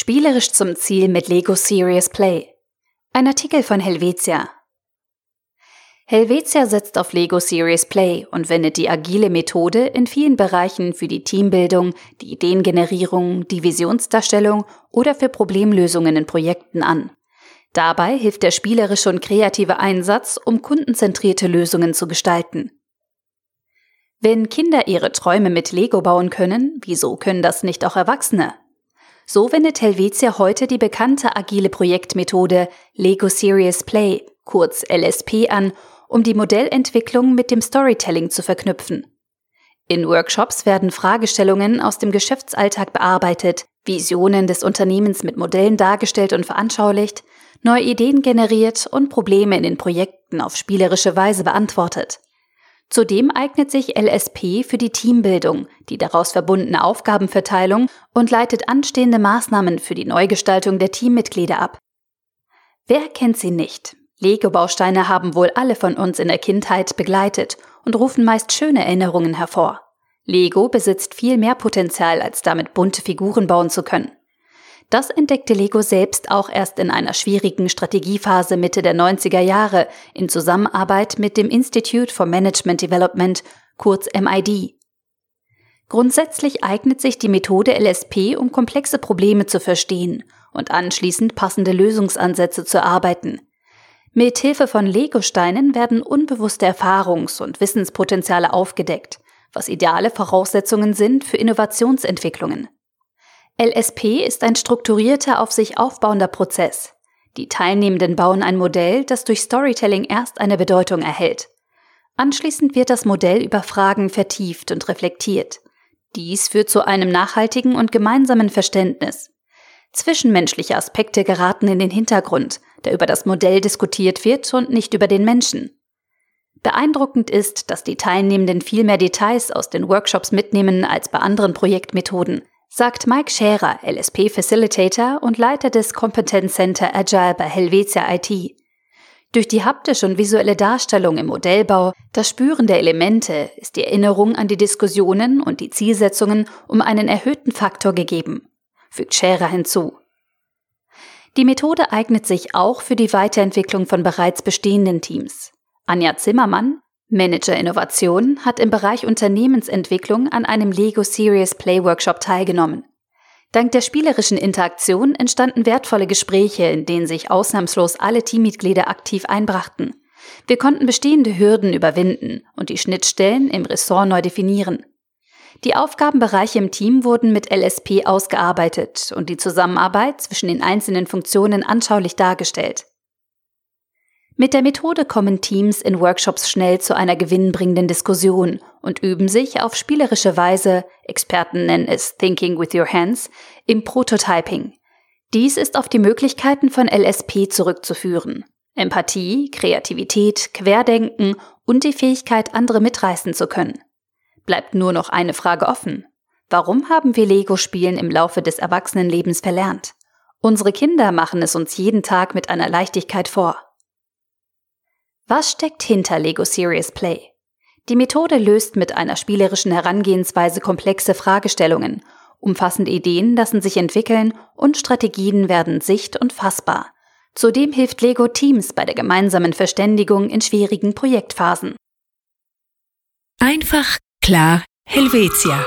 Spielerisch zum Ziel mit Lego Serious Play. Ein Artikel von Helvetia. Helvetia setzt auf Lego Serious Play und wendet die agile Methode in vielen Bereichen für die Teambildung, die Ideengenerierung, die Visionsdarstellung oder für Problemlösungen in Projekten an. Dabei hilft der spielerische und kreative Einsatz, um kundenzentrierte Lösungen zu gestalten. Wenn Kinder ihre Träume mit Lego bauen können, wieso können das nicht auch Erwachsene? So wendet Helvetia heute die bekannte agile Projektmethode Lego Serious Play, kurz LSP, an, um die Modellentwicklung mit dem Storytelling zu verknüpfen. In Workshops werden Fragestellungen aus dem Geschäftsalltag bearbeitet, Visionen des Unternehmens mit Modellen dargestellt und veranschaulicht, neue Ideen generiert und Probleme in den Projekten auf spielerische Weise beantwortet. Zudem eignet sich LSP für die Teambildung, die daraus verbundene Aufgabenverteilung und leitet anstehende Maßnahmen für die Neugestaltung der Teammitglieder ab. Wer kennt sie nicht? Lego-Bausteine haben wohl alle von uns in der Kindheit begleitet und rufen meist schöne Erinnerungen hervor. Lego besitzt viel mehr Potenzial, als damit bunte Figuren bauen zu können. Das entdeckte Lego selbst auch erst in einer schwierigen Strategiephase Mitte der 90er Jahre in Zusammenarbeit mit dem Institute for Management Development, kurz MID. Grundsätzlich eignet sich die Methode LSP, um komplexe Probleme zu verstehen und anschließend passende Lösungsansätze zu erarbeiten. Mit Hilfe von Lego-Steinen werden unbewusste Erfahrungs- und Wissenspotenziale aufgedeckt, was ideale Voraussetzungen sind für Innovationsentwicklungen. LSP ist ein strukturierter, auf sich aufbauender Prozess. Die Teilnehmenden bauen ein Modell, das durch Storytelling erst eine Bedeutung erhält. Anschließend wird das Modell über Fragen vertieft und reflektiert. Dies führt zu einem nachhaltigen und gemeinsamen Verständnis. Zwischenmenschliche Aspekte geraten in den Hintergrund, da über das Modell diskutiert wird und nicht über den Menschen. Beeindruckend ist, dass die Teilnehmenden viel mehr Details aus den Workshops mitnehmen als bei anderen Projektmethoden, sagt Mike Scherer, LSP Facilitator und Leiter des Competence Center Agile bei Helvetia IT. Durch die haptische und visuelle Darstellung im Modellbau, das Spüren der Elemente ist die Erinnerung an die Diskussionen und die Zielsetzungen um einen erhöhten Faktor gegeben, fügt Scherer hinzu. Die Methode eignet sich auch für die Weiterentwicklung von bereits bestehenden Teams. Anja Zimmermann, Manager Innovation hat im Bereich Unternehmensentwicklung an einem Lego Serious Play Workshop teilgenommen. Dank der spielerischen Interaktion entstanden wertvolle Gespräche, in denen sich ausnahmslos alle Teammitglieder aktiv einbrachten. Wir konnten bestehende Hürden überwinden und die Schnittstellen im Ressort neu definieren. Die Aufgabenbereiche im Team wurden mit LSP ausgearbeitet und die Zusammenarbeit zwischen den einzelnen Funktionen anschaulich dargestellt. Mit der Methode kommen Teams in Workshops schnell zu einer gewinnbringenden Diskussion und üben sich auf spielerische Weise, Experten nennen es Thinking with Your Hands, im Prototyping. Dies ist auf die Möglichkeiten von LSP zurückzuführen. Empathie, Kreativität, Querdenken und die Fähigkeit, andere mitreißen zu können. Bleibt nur noch eine Frage offen. Warum haben wir Lego-Spielen im Laufe des Erwachsenenlebens verlernt? Unsere Kinder machen es uns jeden Tag mit einer Leichtigkeit vor. Was steckt hinter Lego Serious Play? Die Methode löst mit einer spielerischen Herangehensweise komplexe Fragestellungen. Umfassende Ideen lassen sich entwickeln und Strategien werden sicht- und fassbar. Zudem hilft Lego Teams bei der gemeinsamen Verständigung in schwierigen Projektphasen. Einfach, klar, Helvetia.